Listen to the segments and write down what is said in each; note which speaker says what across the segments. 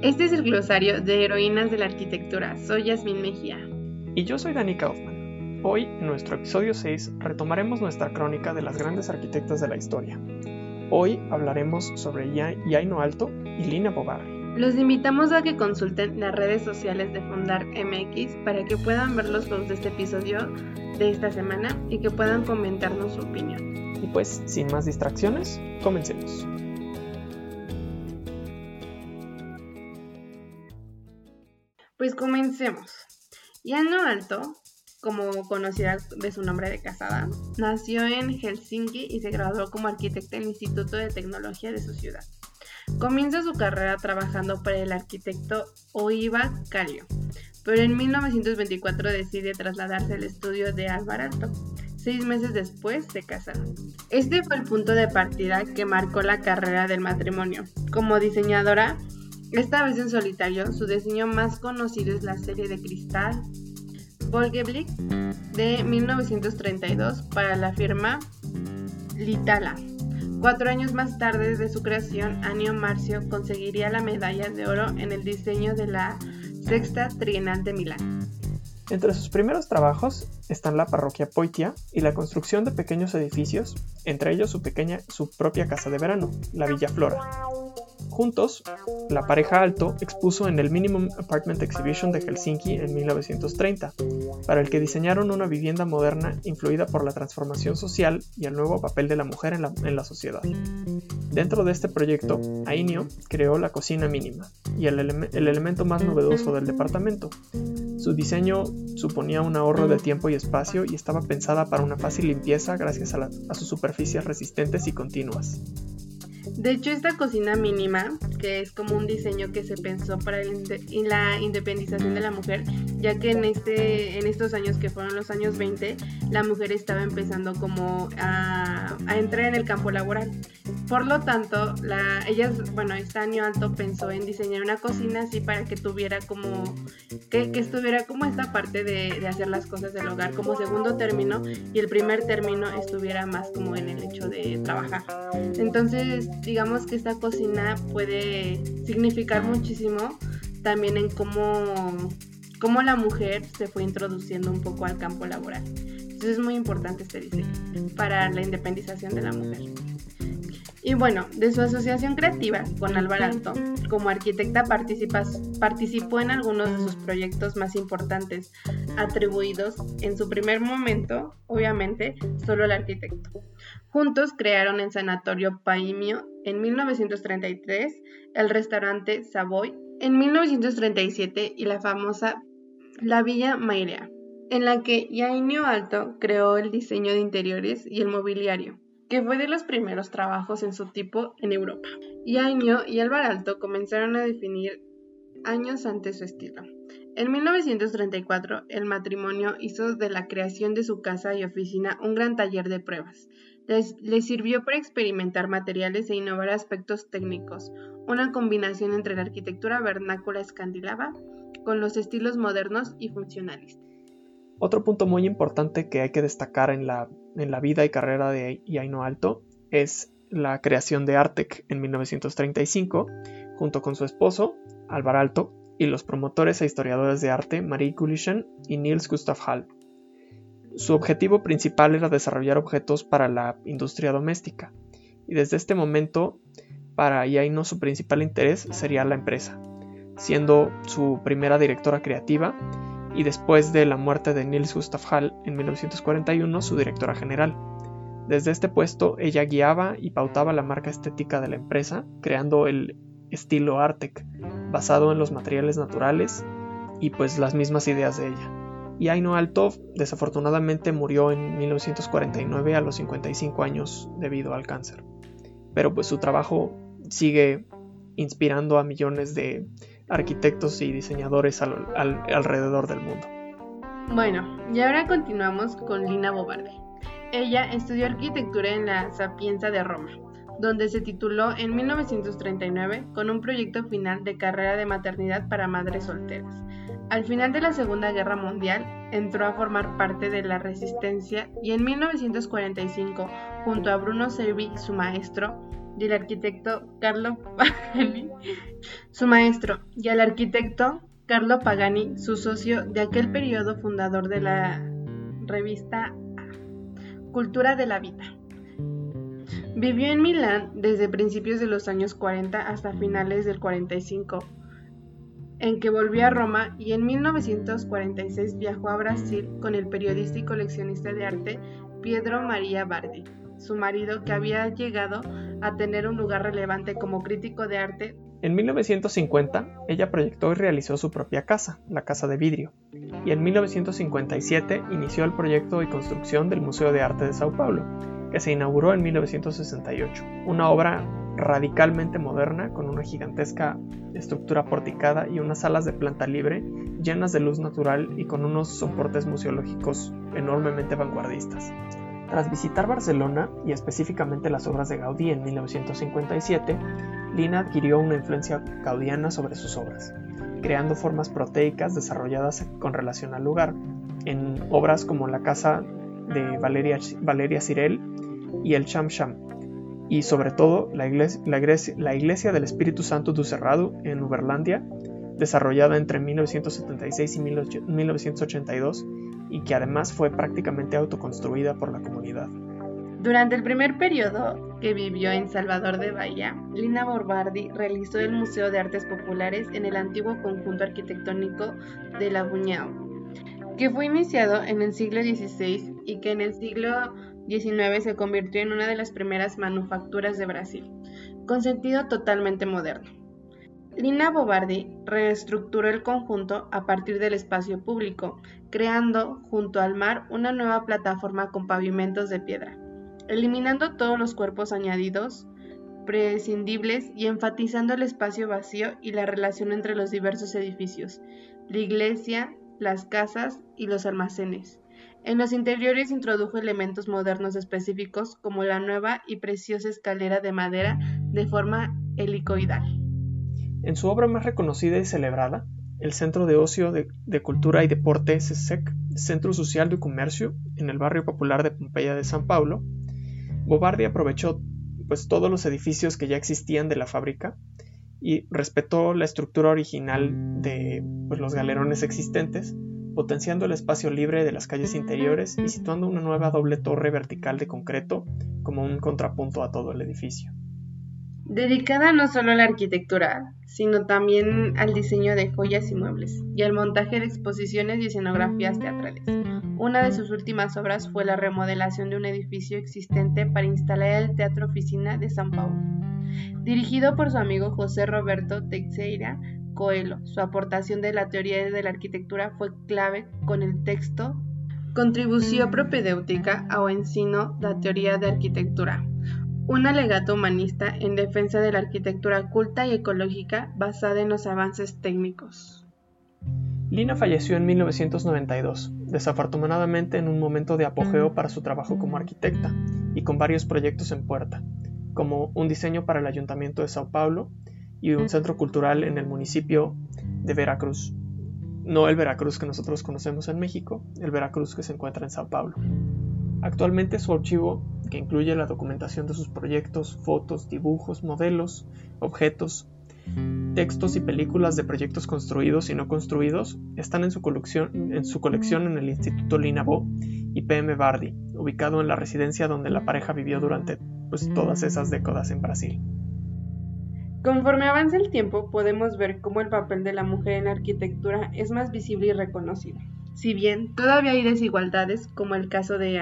Speaker 1: Este es el glosario de heroínas de la arquitectura. Soy Yasmin Mejía.
Speaker 2: Y yo soy Dani Kaufman. Hoy, en nuestro episodio 6, retomaremos nuestra crónica de las grandes arquitectas de la historia. Hoy hablaremos sobre Yaino Alto y Lina Bobarri.
Speaker 1: Los invitamos a que consulten las redes sociales de Fundar MX para que puedan ver los posts de este episodio de esta semana y que puedan comentarnos su opinión.
Speaker 2: Y pues, sin más distracciones, comencemos.
Speaker 1: Pues comencemos. Yano Alto, como conocida de su nombre de casada, nació en Helsinki y se graduó como arquitecta en el Instituto de Tecnología de su ciudad. Comienza su carrera trabajando para el arquitecto Oiva Cario, pero en 1924 decide trasladarse al estudio de Alto. Seis meses después se casaron. Este fue el punto de partida que marcó la carrera del matrimonio. Como diseñadora, esta vez en solitario, su diseño más conocido es la serie de cristal Volgeblick de 1932 para la firma Litala. Cuatro años más tarde de su creación, Anio Marcio conseguiría la medalla de oro en el diseño de la Sexta Trienal de Milán.
Speaker 2: Entre sus primeros trabajos están la parroquia Poitia y la construcción de pequeños edificios, entre ellos su, pequeña, su propia casa de verano, la Villa Flora. Juntos, la pareja Alto expuso en el Minimum Apartment Exhibition de Helsinki en 1930, para el que diseñaron una vivienda moderna influida por la transformación social y el nuevo papel de la mujer en la, sociedad. Dentro de este proyecto, Ainio creó la cocina mínima y el, elemento más novedoso del departamento. Su diseño suponía un ahorro de tiempo y espacio y estaba pensada para una fácil limpieza gracias a sus superficies resistentes y continuas.
Speaker 1: De hecho, esta cocina mínima, que es como un diseño que se pensó para la independización de la mujer, ya que en, este, en estos años que fueron los años 20, la mujer estaba empezando como a, entrar en el campo laboral. Por lo tanto, la, ella, bueno, año alto pensó en diseñar una cocina así para que tuviera como, que, estuviera como esta parte de, de hacer las cosas del hogar como segundo término y el primer término estuviera más como en el hecho de trabajar. Entonces, digamos que esta cocina puede significar muchísimo también en cómo, cómo la mujer se fue introduciendo un poco al campo laboral. Entonces es muy importante este diseño para la independización de la mujer. Y bueno, de su asociación creativa con Alvarado, como arquitecta participó en algunos de sus proyectos más importantes, atribuidos en su primer momento, obviamente, solo al arquitecto. Juntos crearon el Sanatorio Paimio en 1933, el restaurante Savoy en 1937 y la famosa La Villa Mairea, en la que Yainio Alto creó el diseño de interiores y el mobiliario, que fue de los primeros trabajos en su tipo en Europa. Yainio y Álvaro Alto comenzaron a definir años antes su estilo. En 1934, el matrimonio hizo de la creación de su casa y oficina un gran taller de pruebas, les, sirvió para experimentar materiales e innovar aspectos técnicos, una combinación entre la arquitectura vernácula escandinava con los estilos modernos y funcionalistas.
Speaker 2: Otro punto muy importante que hay que destacar en la, vida y carrera de Yaino Alto es la creación de Artec en 1935, junto con su esposo, Alvar Alto, y los promotores e historiadores de arte Marie Gulichen y Niels Gustav Hall. Su objetivo principal era desarrollar objetos para la industria doméstica, y desde este momento para Yaino su principal interés sería la empresa, siendo su primera directora creativa y después de la muerte de Niels Gustav Hall en 1941 su directora general. Desde este puesto ella guiaba y pautaba la marca estética de la empresa, creando el estilo Artec, basado en los materiales naturales y pues las mismas ideas de ella y Aino Altov desafortunadamente murió en 1949 a los 55 años debido al cáncer. Pero pues su trabajo sigue inspirando a millones de arquitectos y diseñadores alrededor del mundo.
Speaker 1: Bueno, y ahora continuamos con Lina Bobardi. Ella estudió arquitectura en la Sapienza de Roma, donde se tituló en 1939 con un proyecto final de carrera de maternidad para madres solteras. Al final de la Segunda Guerra Mundial entró a formar parte de la resistencia y en 1945, junto a Bruno Servi, su maestro, y el arquitecto Carlo Pagani, su maestro, y al arquitecto Carlo Pagani, su socio de aquel periodo fundador de la revista Cultura de la Vida. Vivió en Milán desde principios de los años 40 hasta finales del 45, en que volvió a Roma y en 1946 viajó a Brasil con el periodista y coleccionista de arte Pietro Maria Bardi, su marido que había llegado a tener un lugar relevante como crítico de arte.
Speaker 2: En 1950, ella proyectó y realizó su propia casa, la Casa de Vidrio, y en 1957 inició el proyecto y construcción del Museo de Arte de Sao Paulo, que se inauguró en 1968, una obra radicalmente moderna con una gigantesca estructura porticada y unas salas de planta libre llenas de luz natural y con unos soportes museológicos enormemente vanguardistas. Tras visitar Barcelona y específicamente las obras de Gaudí en 1957, Lina adquirió una influencia gaudiana sobre sus obras, creando formas proteicas desarrolladas con relación al lugar, en obras como la casa de Valeria, Valeria Cirel y el Cham Cham, y sobre todo la iglesia, la iglesia, del Espíritu Santo du Cerrado en Uberlandia, desarrollada entre 1976 y 1982 y que además fue prácticamente autoconstruida por la comunidad.
Speaker 1: Durante el primer periodo que vivió en Salvador de Bahía, Lina Borbardi realizó el Museo de Artes Populares en el antiguo conjunto arquitectónico de La Buñao, que fue iniciado en el siglo XVI y que en el siglo 19 se convirtió en una de las primeras manufacturas de Brasil, con sentido totalmente moderno. Lina Bobardi reestructuró el conjunto a partir del espacio público, creando junto al mar una nueva plataforma con pavimentos de piedra, eliminando todos los cuerpos añadidos prescindibles y enfatizando el espacio vacío y la relación entre los diversos edificios, la iglesia, las casas y los almacenes. En los interiores introdujo elementos modernos específicos como la nueva y preciosa escalera de madera de forma helicoidal.
Speaker 2: En su obra más reconocida y celebrada, el Centro de Ocio de, Cultura y Deporte CESEC, Centro Social de Comercio, en el barrio popular de Pompeya de San Paulo, Bobardi aprovechó pues, todos los edificios que ya existían de la fábrica y respetó la estructura original de pues, los galerones existentes, potenciando el espacio libre de las calles interiores y situando una nueva doble torre vertical de concreto como un contrapunto a todo el edificio.
Speaker 1: Dedicada no solo a la arquitectura, sino también al diseño de joyas y muebles y al montaje de exposiciones y escenografías teatrales. Una de sus últimas obras fue la remodelación de un edificio existente para instalar el Teatro Oficina de San Paulo. Dirigido por su amigo José Roberto Teixeira, Coelho. Su aportación de la teoría de la arquitectura fue clave con el texto Contribución propedéutica ao ensino la teoría de arquitectura, un alegato humanista en defensa de la arquitectura culta y ecológica basada en los avances técnicos.
Speaker 2: Lina falleció en 1992, desafortunadamente en un momento de apogeo para su trabajo como arquitecta y con varios proyectos en puerta, como un diseño para el Ayuntamiento de Sao Paulo y un centro cultural en el municipio de Veracruz. No el Veracruz que nosotros conocemos en México, el Veracruz que se encuentra en Sao Paulo. Actualmente su archivo, que incluye la documentación de sus proyectos, fotos, dibujos, modelos, objetos, textos y películas de proyectos construidos y no construidos, están en su colección en, su colección en el Instituto Linabo y PM Bardi, ubicado en la residencia donde la pareja vivió durante pues, todas esas décadas en Brasil.
Speaker 1: Conforme avanza el tiempo, podemos ver cómo el papel de la mujer en la arquitectura es más visible y reconocido. Si bien todavía hay desigualdades, como el caso de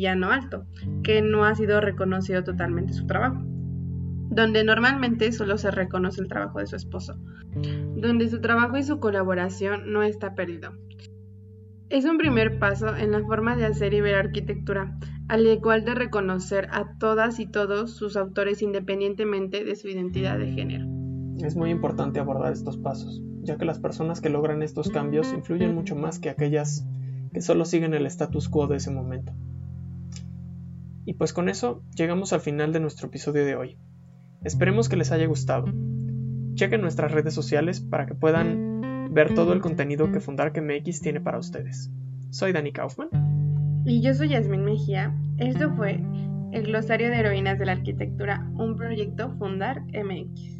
Speaker 1: Llano Alto, que no ha sido reconocido totalmente su trabajo, donde normalmente solo se reconoce el trabajo de su esposo, donde su trabajo y su colaboración no está perdido. Es un primer paso en la forma de hacer y ver arquitectura, al igual de reconocer a todas y todos sus autores independientemente de su identidad de género.
Speaker 2: Es muy importante abordar estos pasos, ya que las personas que logran estos cambios influyen mucho más que aquellas que solo siguen el status quo de ese momento. Y pues con eso llegamos al final de nuestro episodio de hoy. Esperemos que les haya gustado. Chequen nuestras redes sociales para que puedan ver todo el contenido que Fundark MX tiene para ustedes. Soy Dani Kaufman
Speaker 1: y yo soy Yasmin Mejía. Esto fue el glosario de heroínas de la arquitectura, un proyecto Fundar MX.